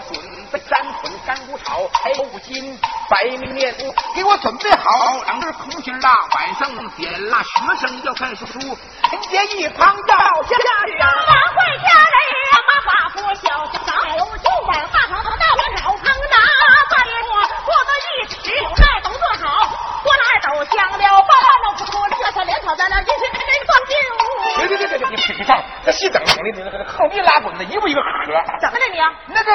准备三捆干骨草，还有五斤白米面，给我准备好两根空心大，晚上点蜡，学生要看书书。陈杰一旁要下去啊，马会家人啊，马寡妇小小少，酒碗大堂头大碗少碰拿，再说做个一时有，过来都香了，八万都不错，这才连草在那一群人放酒。别别别别别，你别放，这细整整的，这横地拉滚的，一步一个河。怎么了你？那个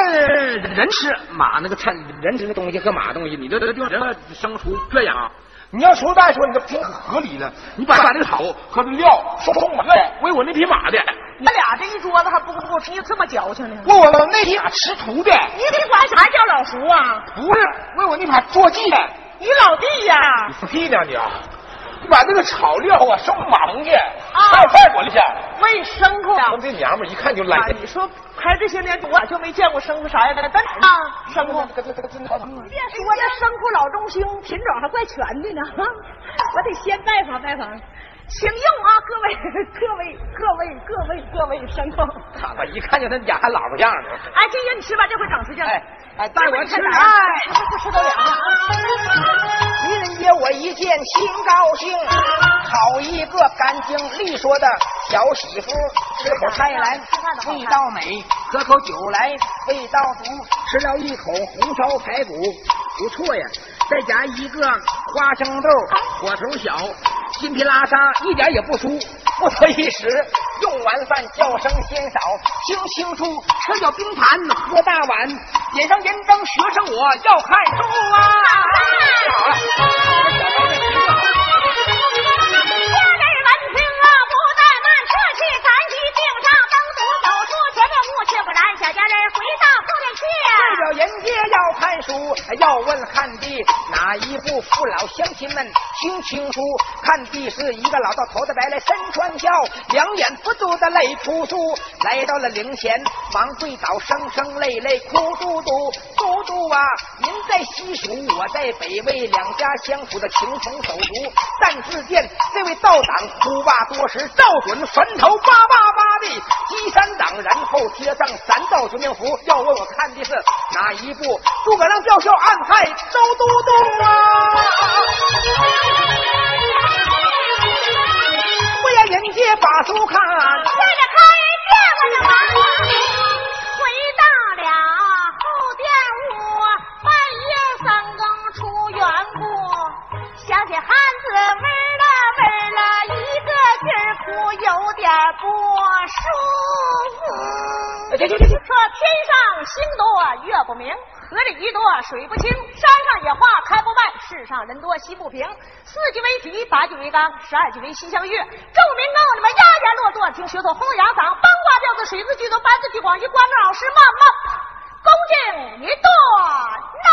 人吃马那个菜，人吃的东西和马东西，你这这就这牲畜圈养。你要说再说，你这挺合理的。你把把那个草和这料收充满了，喂我那匹马的。你俩这一桌子还不够吃，你这么矫情呢？喂我那匹马吃土的。你得管啥叫老叔啊？不是，喂我那匹坐骑的。你老弟呀？你放屁呢你啊！你把那个草料啊收忙去，快快滚去。喂牲口。我这娘们一看就赖。你说拍这些年多，就没见过牲口啥样的？真啊，牲口。别说这牲口老中兴，品种还怪全的呢。我得先拜访拜访。请用啊，各位各位各位各位各位牲口。我一看就他家还老婆样呢。哎，金英，你吃吧，这回整时间。哎哎，带我吃点。哎，不吃都凉了。女人姐我一见心高兴，好一个干净利索的小媳妇，吃口菜来味道美，喝口酒来味道足，吃了一口红烧排骨不错呀，再加一个花生豆，火头小。筋皮拉沙一点也不输，不得一时，用完饭叫声先少，听清楚，吃掉冰盘，喝大碗，点上盐灯，学生我要看书啊！好了，书，要问汉帝哪一部？父老乡亲们听清楚。看的是一个老道，头戴白来身穿孝，两眼不住的泪扑簌。来到了灵前，忙跪倒，声声泪泪哭嘟嘟。嘟嘟啊，您在西蜀，我在北魏，两家相处的情同手足。但自见这位道长哭罢多时，照准坟头叭叭叭的击三掌，然后贴上三道绝命符。要问我看的是哪一部？诸葛亮吊孝暗害周都督啊！不要人家把书看，星多月不明。河里鱼多水不清，山上野花开不败，世上人多心不平。四季为题，八季为纲，十二季为西厢月。众民告你们压言落座，听学所风扬嗓，八卦调子，水字句多，八字句广，一关老师慢慢恭敬一段呐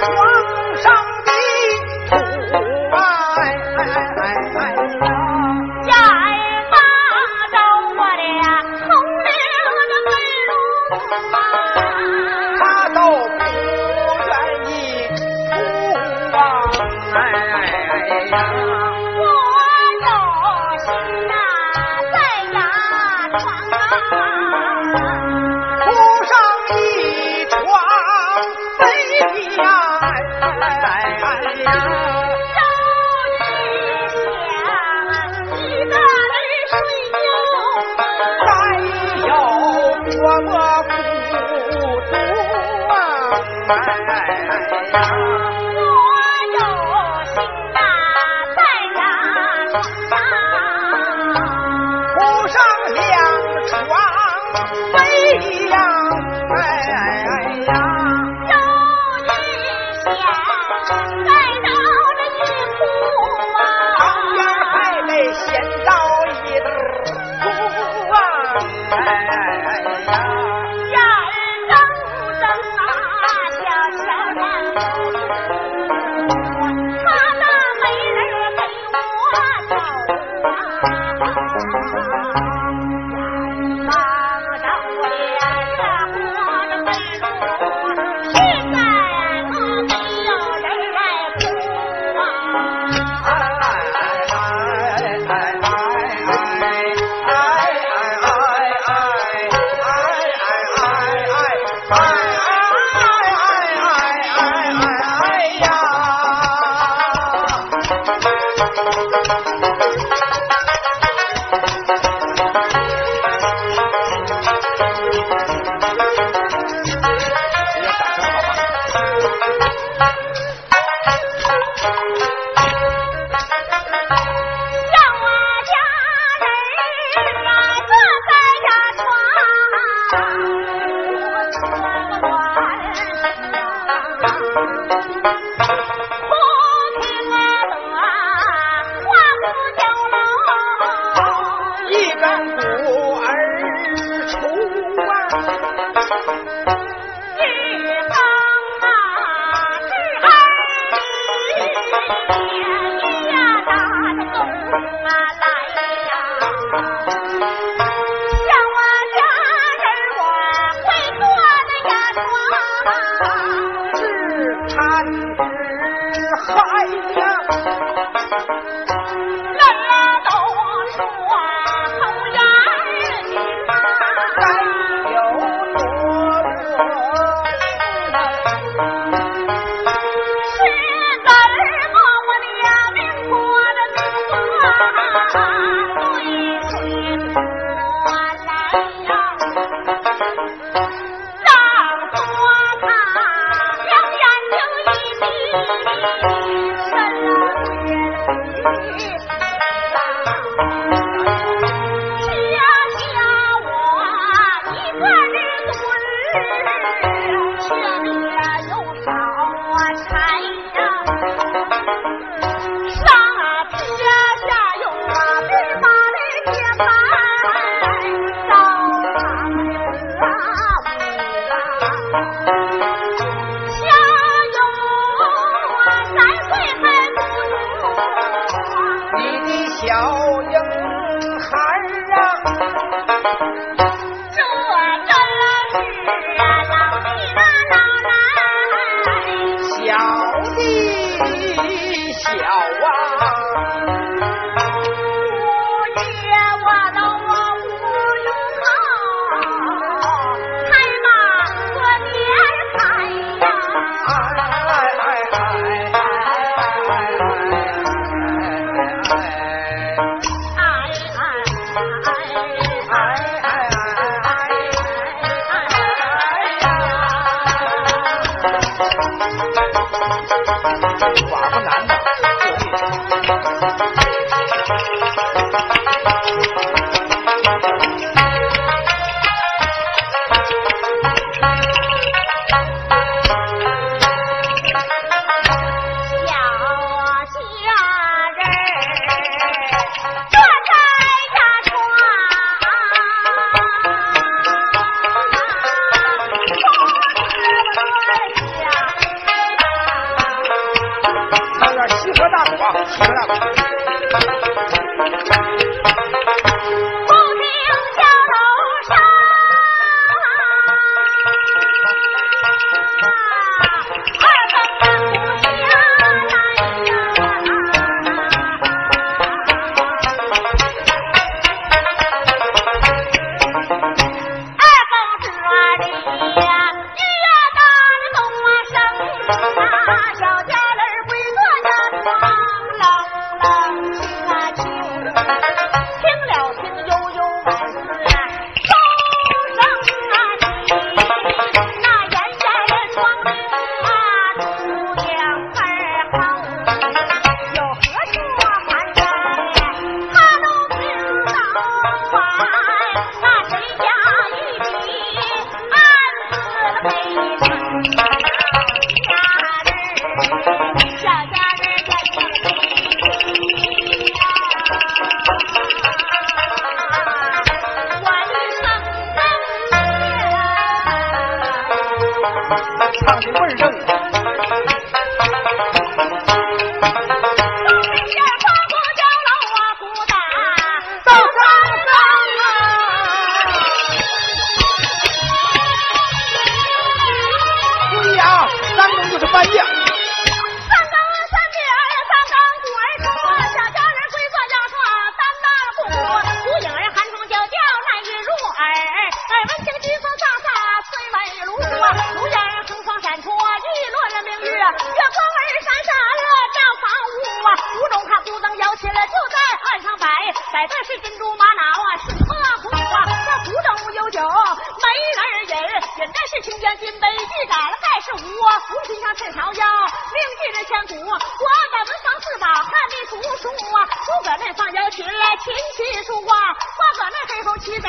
皇上飞扬哎哎哎蔡朝娇，名震着千古。我在文房四宝，汉隶、读书。诸葛那放腰琴，来琴棋书画，画个那黑猴齐眉。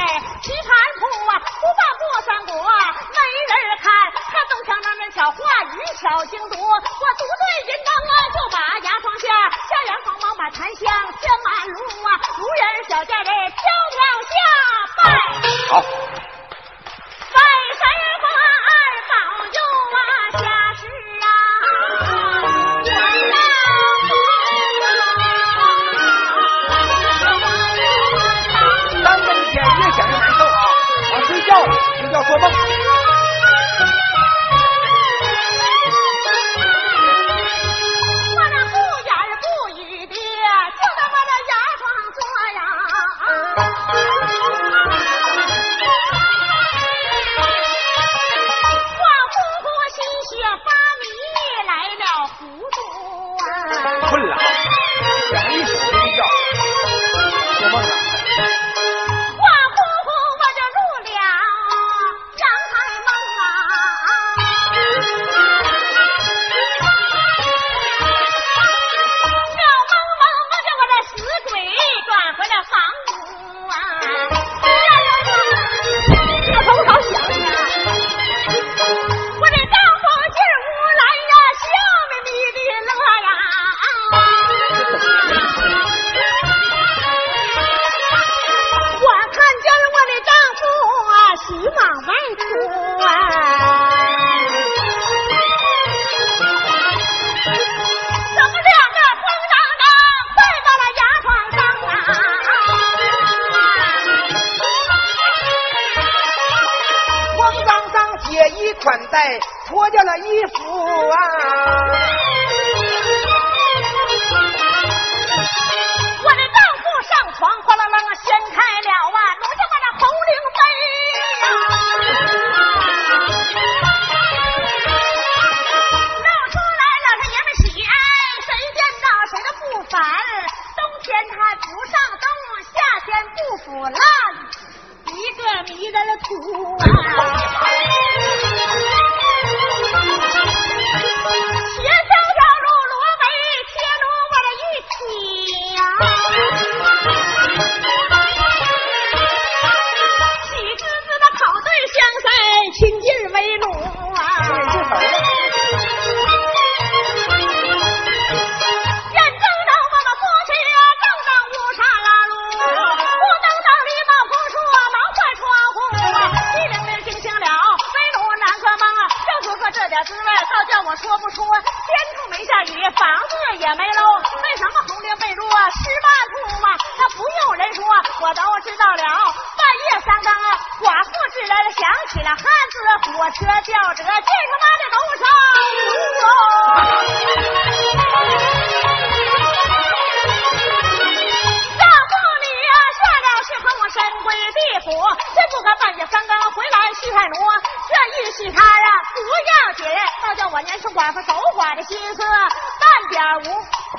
地府，真不敢半夜三更回来娶太罗。这一娶他呀，不要紧，倒叫我年轻寡妇守寡的心思半点无。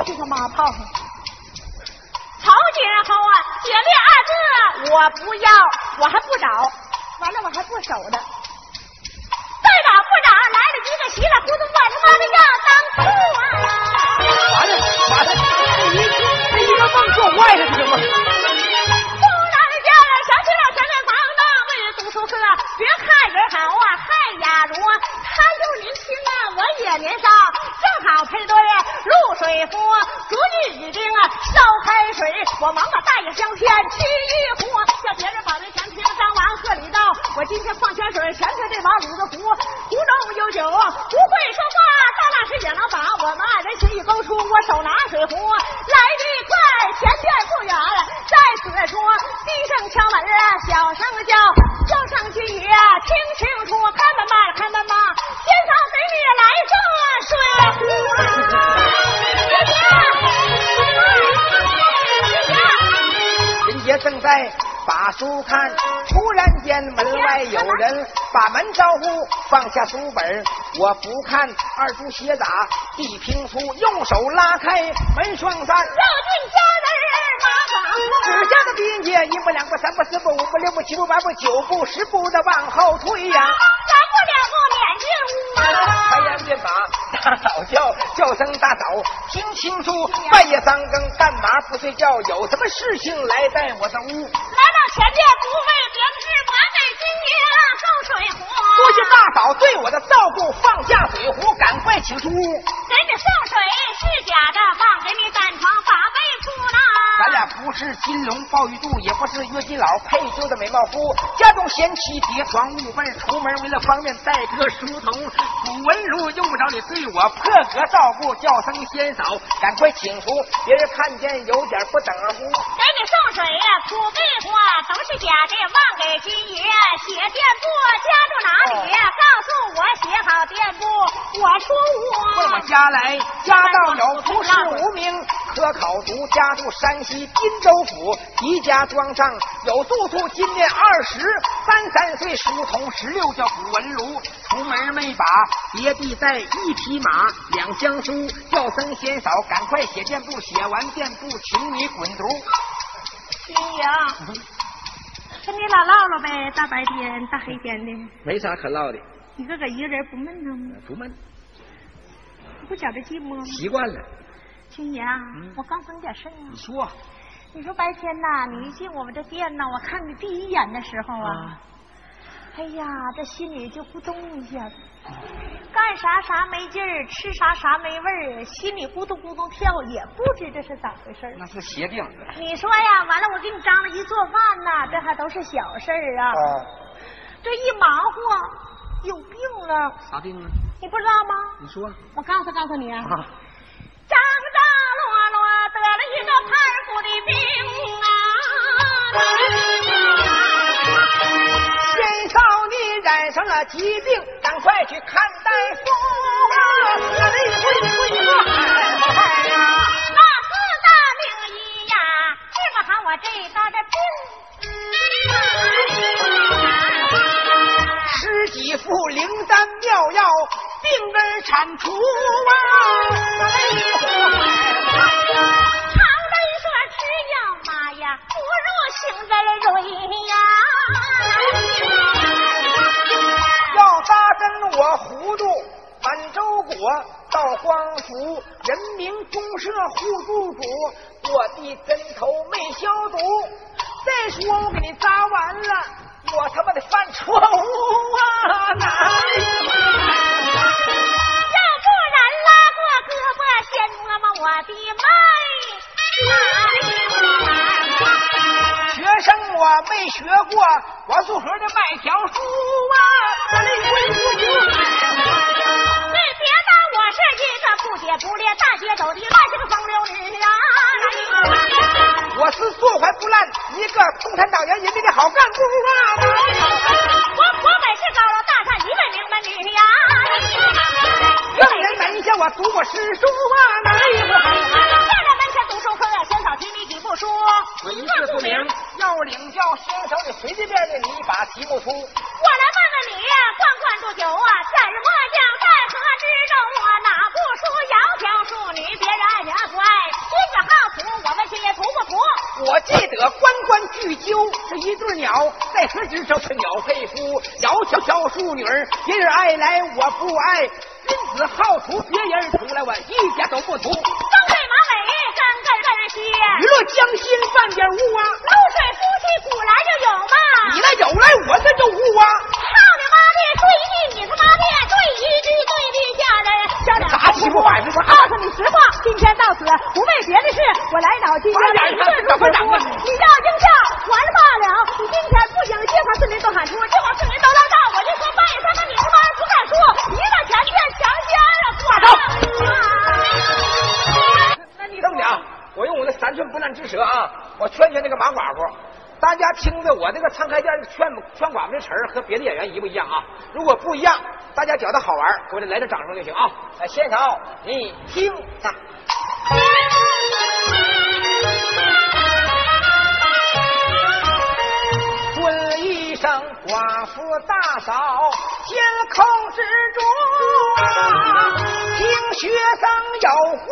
这个妈炮！曹姐好啊，姐弟二字我不要，我还不找，完了我还不守着。再找不找，来了一个稀里糊涂，我他妈的要当兔啊！完了完了？这一个梦做坏了是什么？借年沙，正好配对。露水壶，昨日已定。烧开水，我王八大爷香片。沏一壶，叫别人把那钱贴上。张王贺礼道，我今天矿泉水全贴这毛卤子壶。壶中有酒，不会说话。到那时也能把我们二人情谊勾出。我手拿水壶，来的快，前边不远。在此说，低声敲门，小声叫。书看，突然间门外有人把门招呼，放下书本，我不看，二叔斜打地平书，用手拉开门双扇，绕进家人马房，指下的兵家一步两步三步四步五步六步七步八步九步十步的往后退呀，三步两步撵进屋啊。开言便把大嫂叫，叫声大嫂，听清楚，半夜三更干嘛不睡觉？有什么事情来在我的屋？来到前面不为别的事，管给金爷送水壶。多谢大嫂对我的照顾，放下水壶，赶快请出屋。给你送水不是金龙鲍玉肚，也不是约金老配就的美貌夫。家中贤妻叠床褥被，出门为了方便带个书童。古文儒用不着你对我破格照顾，叫声仙嫂，赶快请出，别人看见有点不等乎。给你送水呀，土被花都是假的，忘给金爷写店铺，家住哪里？告诉我写好店铺，我出问我屋。家来，家道有出世无名，科考读家住山西金州府，一家庄上有住处，今年二十三三岁，书童十六叫古文儒，出门没把别地带一匹马，两箱书，叫声先嫂，赶快写店铺，写完店铺，请你滚犊。君爷，跟你俩唠唠呗，大白天大黑天的，没啥可唠的，你自个一个人不闷腾吗？不闷，不觉得寂寞吗？习惯了。君爷啊，我告诉你点事儿啊你。说你说白天呐，你一进我们这店呐，我看你第一眼的时候啊，啊，哎呀，这心里就咕咚一下子，干啥啥没劲儿，吃啥啥没味儿，心里咕咚咕咚跳，也不知这是咋回事儿。那是邪病。你说呀，完了我给你张罗一做饭呐，这还都是小事儿啊，这一忙活有病了，啥病啊？你不知道吗？你说我告诉告诉你啊，啊。张张罗罗得了一个胖乎的病啊！先少你染上了疾病，赶快去看大夫啊！那里会会害害呀！那四大名医呀，治不好我这道的病。十几副灵丹妙药，病根铲除啊！常人说吃药妈呀，不如杏仁蕊呀。要扎针我糊涂，满洲国到荒府，人民公社护住主，我的针头没消毒。再说我给你扎完了，我他妈的犯错误啊！哪没学过，我数学的卖条书啊！你别当我是一个不洁不劣、大街走的乱性风流女啊！我是坐怀不乱，一个共产党员人民的好干部啊！我我本是高楼大厦一位名门女呀！让人门下我读过诗书啊！哪里会？站在门前读书课，先嫂提你几部书。我一字不明，要领教先手，你随随便便你把题目出。我来问问你，灌灌煮酒啊，怎么讲在河之中啊？哪不输窈窕淑女，别人爱人不爱？君子好逑，我问君也图不图？我记得关关雎鸠是一对鸟，在河之中是鸟配夫，窈窕窕淑女，别人爱来我不爱。君子好逑，别人图来我一点都不图。风对马尾，根根根些。雨落江心半点雾啊，露水你古来就有嘛。你那有来，我这就无啊。操你妈的，对一句你他妈的，对一句对的下人。下人咋欺负我子？告诉你实话，今天到此不为别的事，我来脑筋急，一顿如何说？你要应下，完了罢了。你今天不行，街坊四邻都喊出，街坊四邻都拉到，我就说拜他妈，你他妈不敢说，一个钱见强奸啊！挂上。那你这邓姐，我用我的三寸不烂之舌啊，我劝劝那个马寡妇。大家听着我这个唱开店劝劝寡妇的词儿和别的演员一不一样啊？如果不一样，大家觉得好玩，给我来点掌声就行啊！来，先生，你听着。尊一声寡妇大嫂，监控之中，听学生有话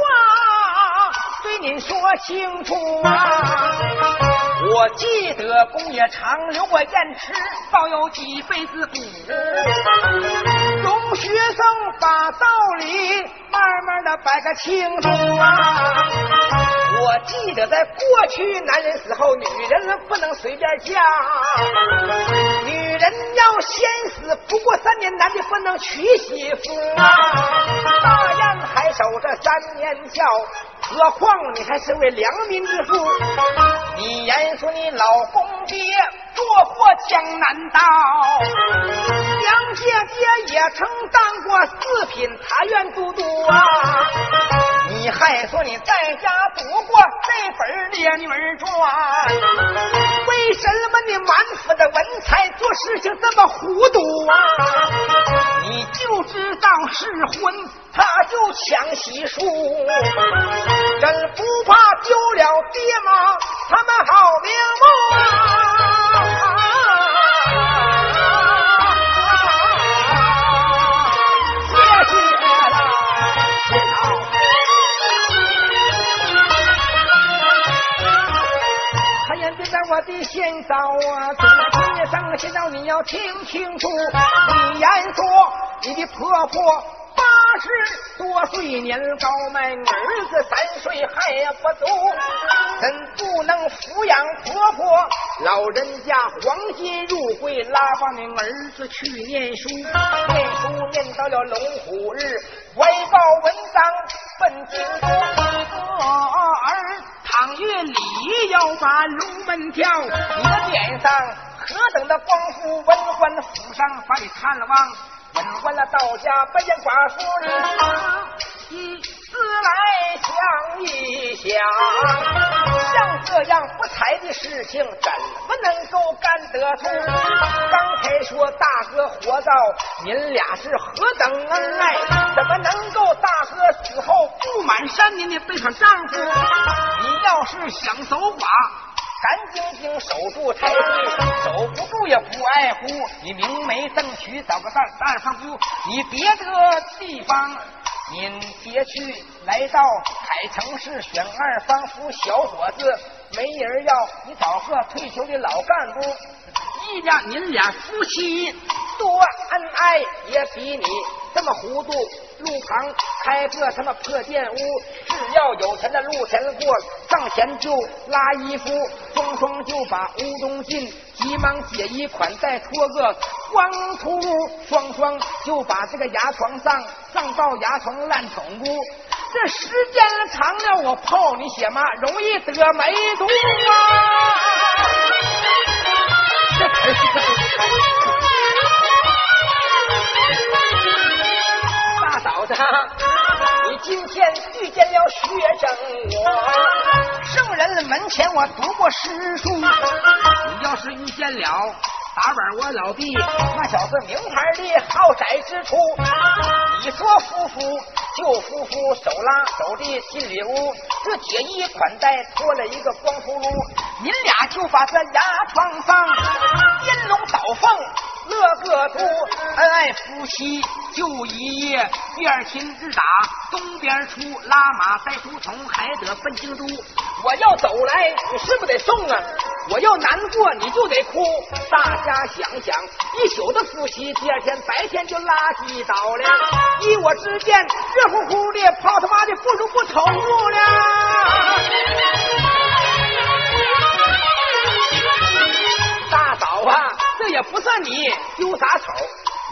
对您说清楚啊！我记得公爷常留过言池，抱有几辈子骨。容学生把道理慢慢的摆个清楚啊！我记得在过去，男人死后，女人不能随便嫁，女人要先死，不过三年，男的不能娶媳妇啊！大雁还守着三年孝，何况你还是位良民之妇？你言说你老公爹做过江南道，杨姐姐也曾当过四品察院都督啊！你还说你在家读过这本《烈女传》，为什么你满腹的文采做事情这么糊涂啊？你就知道试婚，他就抢喜书，真不怕丢了爹妈，他们好瞑目啊我的仙嫂啊，今天上个先嫂你要听清楚，你言说你的婆婆八十多岁年高迈，儿子三岁还不足，怎不能抚养婆婆？老人家黄金入会，拉帮你儿子去念书，念书念到了龙虎日，外报文章奔京。都，赏月里要把龙门跳，你的脸上何等的光复，文官府上把你看望。问完了到家，不见寡妇儿，一思来想一想，像这样不才的事情，怎么能够干得出？刚才说大哥活到，您俩是何等恩爱，怎么能够大哥死后不满山？您的背上丈夫？你要是想守寡。干净净守住才对，守不住也不爱护。你明媒正娶，找个大大方夫，你别的地方您别去，来到海城市选二房夫小伙子，没人要，你找个退休的老干部，一家您俩夫妻多恩爱，也比你这么糊涂。路旁开个什么破店屋，只要有钱的路前过，上前就拉衣服，双双就把屋中进，急忙解衣款待脱个光秃噜，双双就把这个牙床上上到牙床烂宠物。这时间长了，我泡你血妈容易得梅毒啊！今天遇见了学生我，圣人门前我读过诗书。你要是遇见了打板我老弟，那小子名牌的豪宅之处。你说夫妇就夫妇，手拉手的进里屋，这解衣款待脱了一个光秃噜，您俩就把这牙床上烟龙倒凤。乐个图，恩爱夫妻就一夜，第二天日打东边出，拉马带书童，还得奔京都。我要走来，你是不是得送啊？我要难过，你就得哭。大家想想，一宿的夫妻，第二天白天就拉鸡倒了。依我之见，热乎乎的泡他妈的，不如不投入你丢啥丑，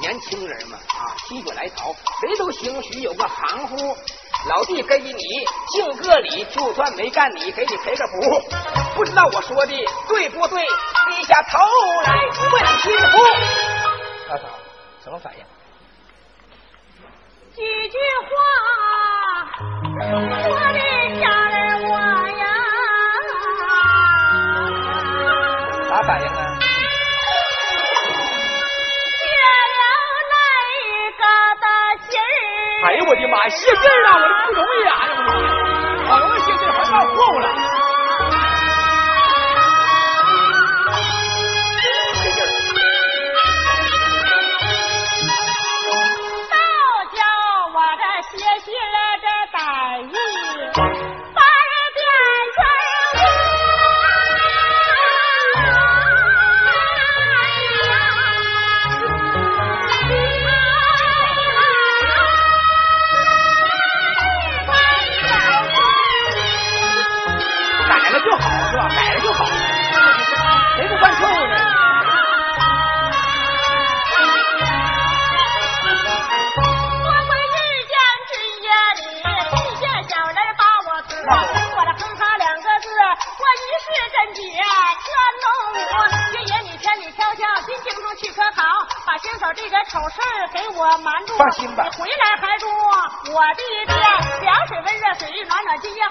年轻人嘛啊，心血来潮，谁都兴许有个行乎。老弟给你敬个礼，就算没干你，给你赔个不。不知道我说的对不对？低下头来问亲夫。大嫂，什么反应？几句话哎呦我的妈，写字儿啊，我这不容易啊！哎呦我的妈，啊，我写字还冒错误了。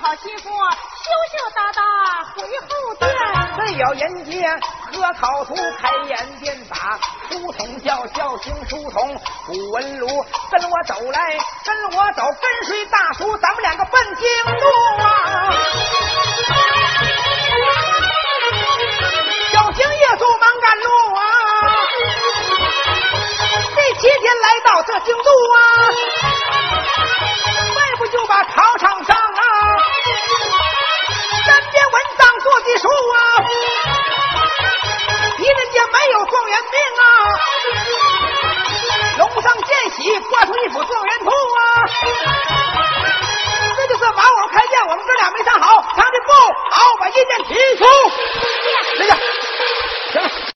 好心妇，羞羞答答回后殿。没有迎接，何草图开眼便把书童叫，孝醒书童古文炉，跟我走来，跟我走，跟随大叔，咱们两个奔京都啊。小心夜宿忙赶路啊，这七天来到这京都啊。的树啊！狄仁杰没有状元命啊！龙上见喜挂出一副状元图啊！这就是把我开剑，我们哥俩没藏好，藏的不好，把剑提出，来，行。